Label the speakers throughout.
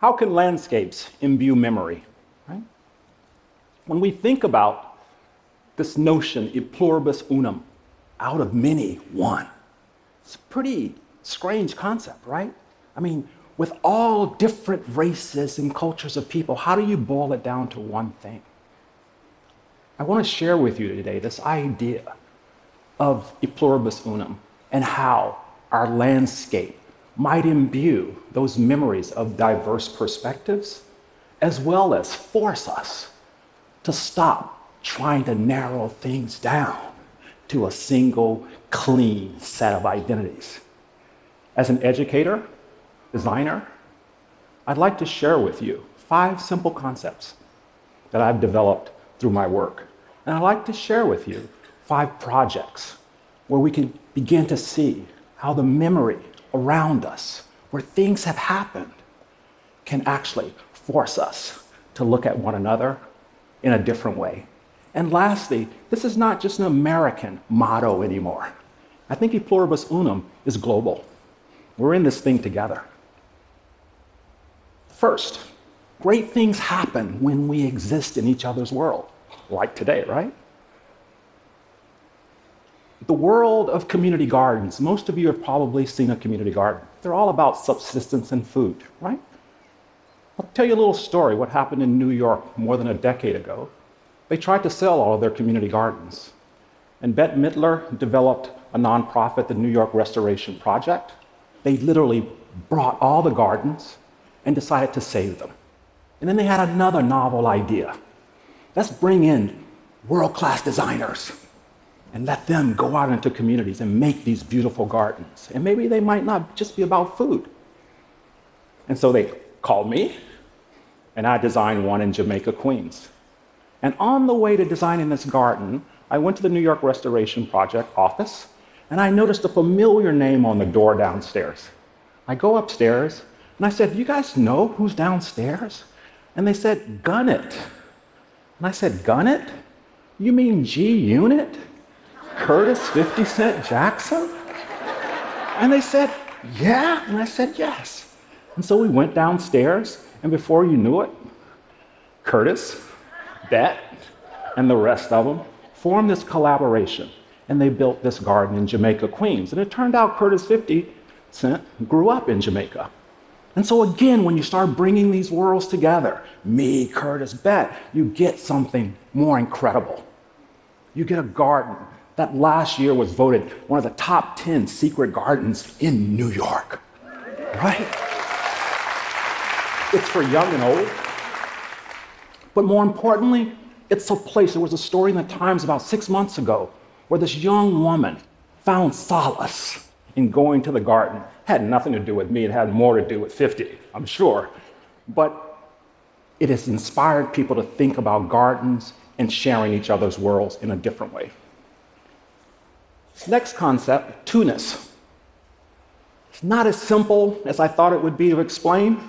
Speaker 1: How can landscapes imbue memory? Right? When we think about this notion, e pluribus unum, out of many, one, it's a pretty strange concept, right? I mean, with all different races and cultures of people, how do you boil it down to one thing? I want to share with you today this idea of e pluribus unum and how our landscape might imbue those memories of diverse perspectives, as well as force us to stop trying to narrow things down to a single clean set of identities. As an educator, designer, I'd like to share with you five simple concepts that I've developed through my work. And I'd like to share with you five projects where we can begin to see how the memory around us, where things have happened, can actually force us to look at one another in a different way. And lastly, this is not just an American motto anymore. I think E pluribus unum is global. We're in this thing together. First, great things happen when we exist in each other's world, like today, right? The world of community gardens, most of you have probably seen a community garden. They're all about subsistence and food, right? I'll tell you a little story what happened in New York more than a decade ago. They tried to sell all of their community gardens. And Bette Midler developed a nonprofit, the New York Restoration Project. They literally brought all the gardens and decided to save them. And then they had another novel idea. Let's bring in world class designers and let them go out into communities and make these beautiful gardens. And maybe they might not just be about food. And so they called me, and I designed one in Jamaica, Queens. And on the way to designing this garden, I went to the New York Restoration Project office, and I noticed a familiar name on the door downstairs. I go upstairs, and I said, You guys know who's downstairs? And they said, Gun it. And I said, Gun it? You mean G Unit? Curtis 50 Cent Jackson? And they said, Yeah. And I said, Yes. And so we went downstairs, and before you knew it, Curtis, Bette, and the rest of them formed this collaboration. And they built this garden in Jamaica, Queens. And it turned out Curtis 50 Cent grew up in Jamaica. And so, again, when you start bringing these worlds together, me, Curtis, Bette, you get something more incredible. You get a garden that last year was voted one of the top 10 secret gardens in New York. Right? It's for young and old. But more importantly, it's a place. There was a story in the Times about six months ago where this young woman found solace in going to the garden. Had nothing to do with me, it had more to do with 50, I'm sure. But it has inspired people to think about gardens and sharing each other's worlds in a different way. Next concept, two-ness. It's not as simple as I thought it would be to explain.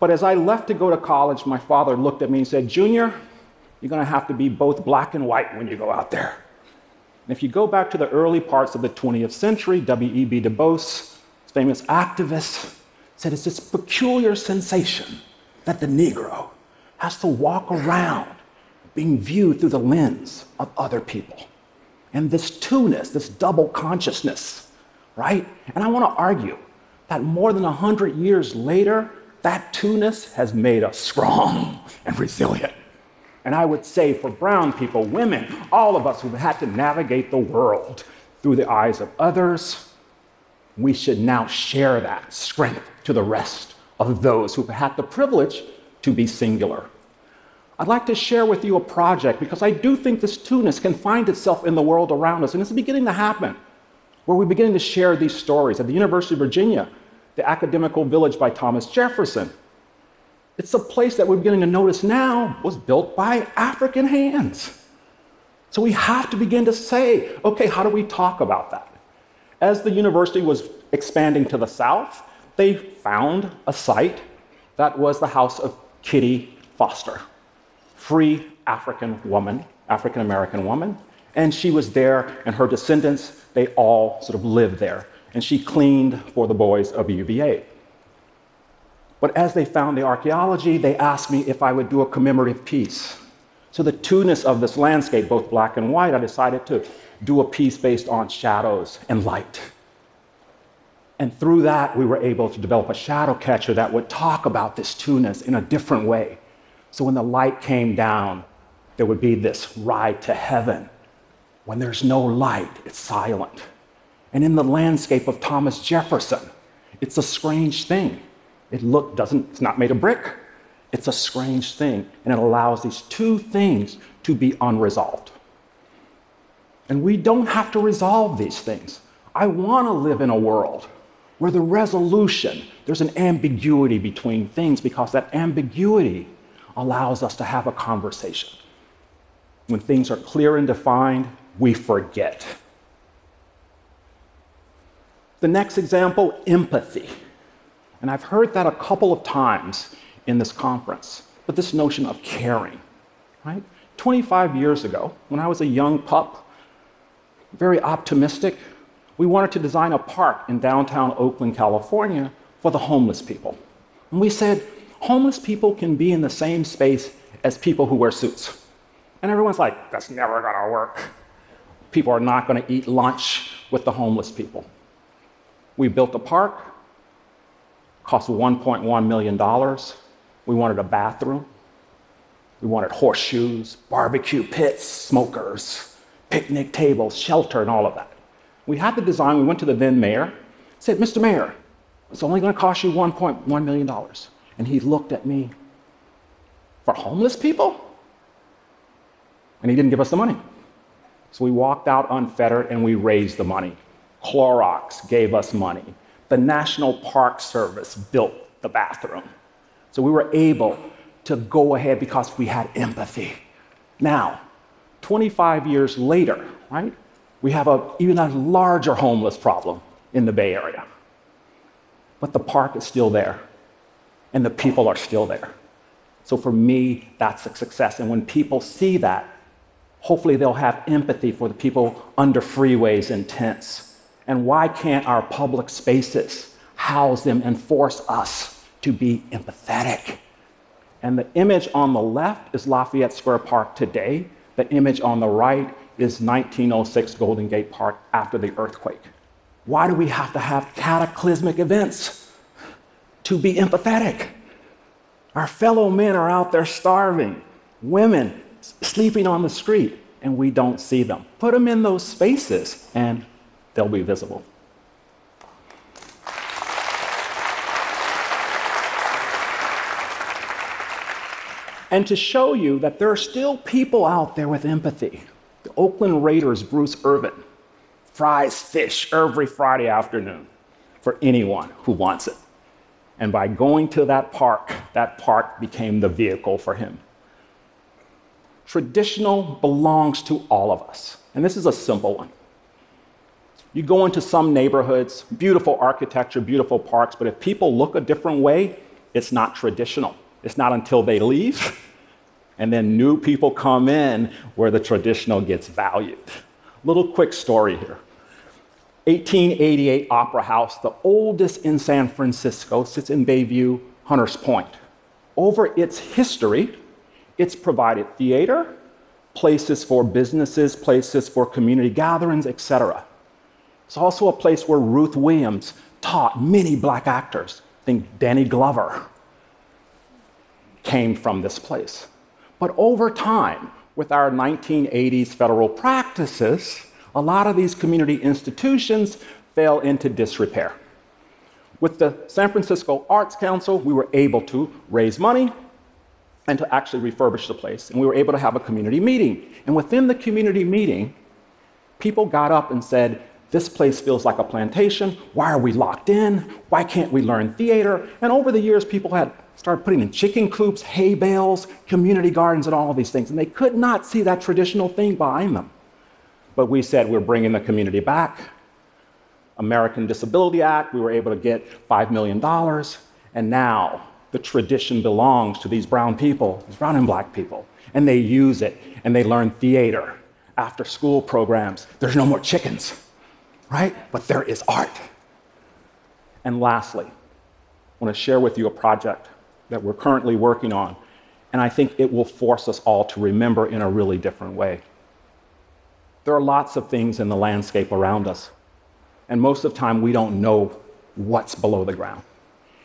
Speaker 1: But as I left to go to college, my father looked at me and said, Junior, you're going to have to be both black and white when you go out there. And if you go back to the early parts of the 20th century, W.E.B. Du Bois, famous activist, said it's this peculiar sensation that the Negro has to walk around being viewed through the lens of other people. And this two-ness, this double consciousness, right? And I want to argue that more than 100 years later, that two-ness has made us strong and resilient. And I would say for brown people, women, all of us who've had to navigate the world through the eyes of others, we should now share that strength to the rest of those who've had the privilege to be singular. I'd like to share with you a project because I do think this two-ness can find itself in the world around us, and it's beginning to happen, where we're beginning to share these stories. At the University of Virginia, the Academical Village by Thomas Jefferson, it's a place that we're beginning to notice now was built by African hands. So we have to begin to say, okay, how do we talk about that? As the university was expanding to the south, they found a site that was the house of Kitty Foster, free African woman, African American woman. And she was there, and her descendants, they all sort of lived there. And she cleaned for the boys of UVA. But as they found the archaeology, they asked me if I would do a commemorative piece. So, the two-ness of this landscape, both black and white, I decided to do a piece based on shadows and light. And through that, we were able to develop a shadow catcher that would talk about this two-ness in a different way. So when the light came down, there would be this ride to heaven. When there's no light, it's silent. And in the landscape of Thomas Jefferson, it's a strange thing. It look doesn't it's not made of brick. It's a strange thing, and it allows these two things to be unresolved. And we don't have to resolve these things. I want to live in a world where the resolution, there's an ambiguity between things because that ambiguity allows us to have a conversation. When things are clear and defined, we forget. The next example empathy. And I've heard that a couple of times in this conference, but this notion of caring, right? 25 years ago, when I was a young pup, very optimistic, we wanted to design a park in downtown Oakland, California for the homeless people. And we said, homeless people can be in the same space as people who wear suits. And everyone's like, that's never gonna work. People are not gonna eat lunch with the homeless people. We built a park, cost $1.1 million. We wanted a bathroom. We wanted horseshoes, barbecue pits, smokers, picnic tables, shelter, and all of that. We had the design, we went to the then mayor, said, Mr. Mayor, it's only going to cost you $1.1 million. And he looked at me, for homeless people? And he didn't give us the money. So we walked out unfettered and we raised the money. Clorox gave us money. The National Park Service built the bathroom. So we were able to go ahead because we had empathy. Now, 25 years later, right? we have a, even a larger homeless problem in the Bay Area. But the park is still there, and the people are still there. So for me, that's a success. And when people see that, hopefully they'll have empathy for the people under freeways and tents. And why can't our public spaces house them and force us to be empathetic? And the image on the left is Lafayette Square Park today. The image on the right is 1906 Golden Gate Park after the earthquake. Why do we have to have cataclysmic events to be empathetic? Our fellow men are out there starving, women sleeping on the street, and we don't see them. Put them in those spaces, and they'll be visible. And to show you that there are still people out there with empathy the Oakland Raiders' Bruce Irvin fries fish every Friday afternoon for anyone who wants it. And by going to that park, that park became the vehicle for him. Traditional belongs to all of us. And this is a simple one. You go into some neighborhoods, beautiful architecture, beautiful parks, but if people look a different way, it's not traditional. It's not until they leave and then new people come in where the traditional gets valued. Little quick story here. 1888 Opera House, the oldest in San Francisco, sits in Bayview, Hunters Point. Over its history, it's provided theater, places for businesses, places for community gatherings, etc. It's also a place where Ruth Williams taught many black actors. think Danny Glover came from this place. But over time, with our 1980s federal practices, a lot of these community institutions fell into disrepair. With the San Francisco Arts Council, we were able to raise money and to actually refurbish the place. And we were able to have a community meeting. And within the community meeting, people got up and said, This place feels like a plantation. Why are we locked in? Why can't we learn theater? And over the years, people had started putting in chicken coops, hay bales, community gardens, and all of these things. And they could not see that traditional thing behind them. But we said we're bringing the community back. American Disability Act, we were able to get $5 million. And now the tradition belongs to these brown people, these brown and black people. And they use it and they learn theater, after school programs. There's no more chickens, right? But there is art. And lastly, I want to share with you a project that we're currently working on, and I think it will force us all to remember in a really different way. There are lots of things in the landscape around us, and most of the time we don't know what's below the ground.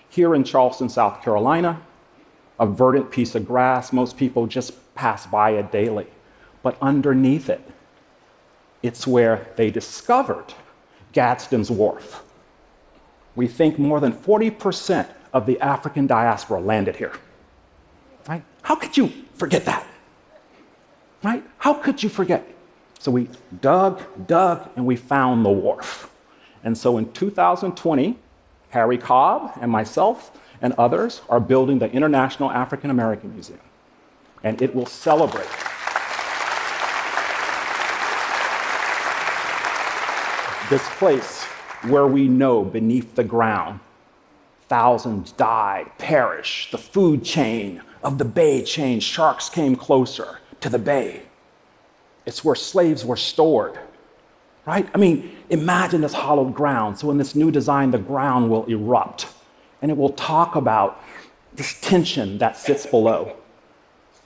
Speaker 1: Here in Charleston, South Carolina, a verdant piece of grass, most people just pass by it daily. But underneath it, it's where they discovered Gadsden's Wharf. We think more than 40% of the African diaspora landed here. Right? How could you forget that? Right? How could you forget? So we dug, dug, and we found the wharf. And so in 2020, Harry Cobb and myself and others are building the International African American Museum. And it will celebrate. this place where we know beneath the ground thousands died, perished, the food chain of the bay changed, sharks came closer to the bay. It's where slaves were stored, right? I mean, imagine this hollowed ground. So, in this new design, the ground will erupt and it will talk about this tension that sits below.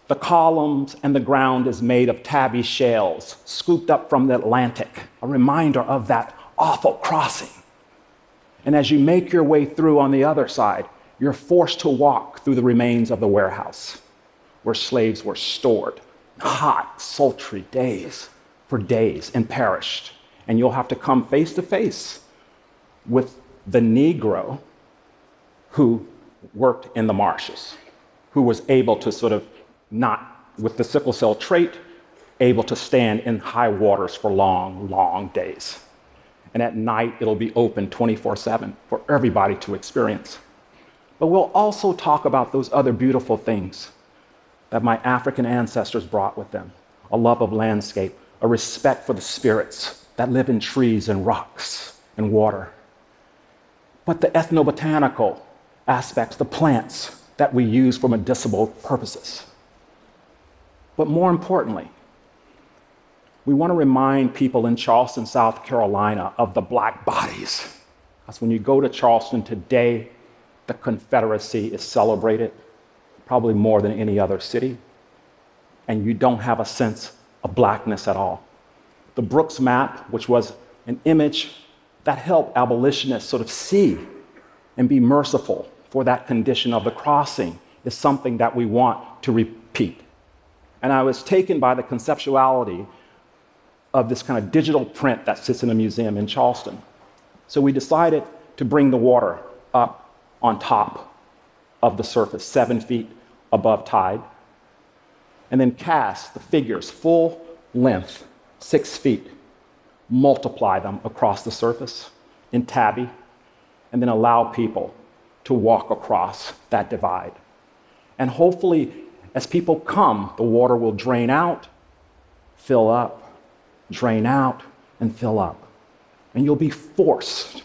Speaker 1: The columns and the ground is made of tabby shells scooped up from the Atlantic, a reminder of that awful crossing. And as you make your way through on the other side, you're forced to walk through the remains of the warehouse where slaves were stored, hot, sultry days for days, and perished. And you'll have to come face to face with the Negro who worked in the marshes, who was able to sort of not, with the sickle cell trait, able to stand in high waters for long, long days. And at night, it'll be open 24 7 for everybody to experience. But we'll also talk about those other beautiful things that my African ancestors brought with them a love of landscape, a respect for the spirits that live in trees and rocks and water. But the ethnobotanical aspects, the plants that we use for medicinal purposes. But more importantly, we want to remind people in Charleston, South Carolina, of the black bodies. Because when you go to Charleston today, the Confederacy is celebrated probably more than any other city, and you don't have a sense of blackness at all. The Brooks map, which was an image that helped abolitionists sort of see and be merciful for that condition of the crossing, is something that we want to repeat. And I was taken by the conceptuality of this kind of digital print that sits in a museum in Charleston. So we decided to bring the water up on top of the surface, seven feet above tide, and then cast the figures full length, six feet, multiply them across the surface in tabby, and then allow people to walk across that divide. And hopefully, as people come, the water will drain out, fill up, drain out, and fill up. And you'll be forced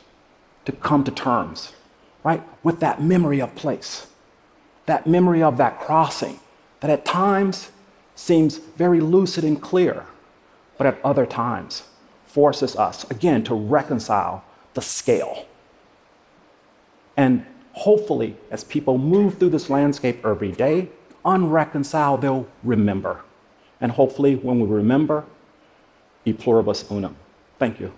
Speaker 1: to come to terms, right, with that memory of place, that memory of that crossing that at times seems very lucid and clear, but at other times forces us, again, to reconcile the scale. And hopefully, as people move through this landscape every day, unreconciled, they'll remember. And hopefully, when we remember, e pluribus unum. Thank you.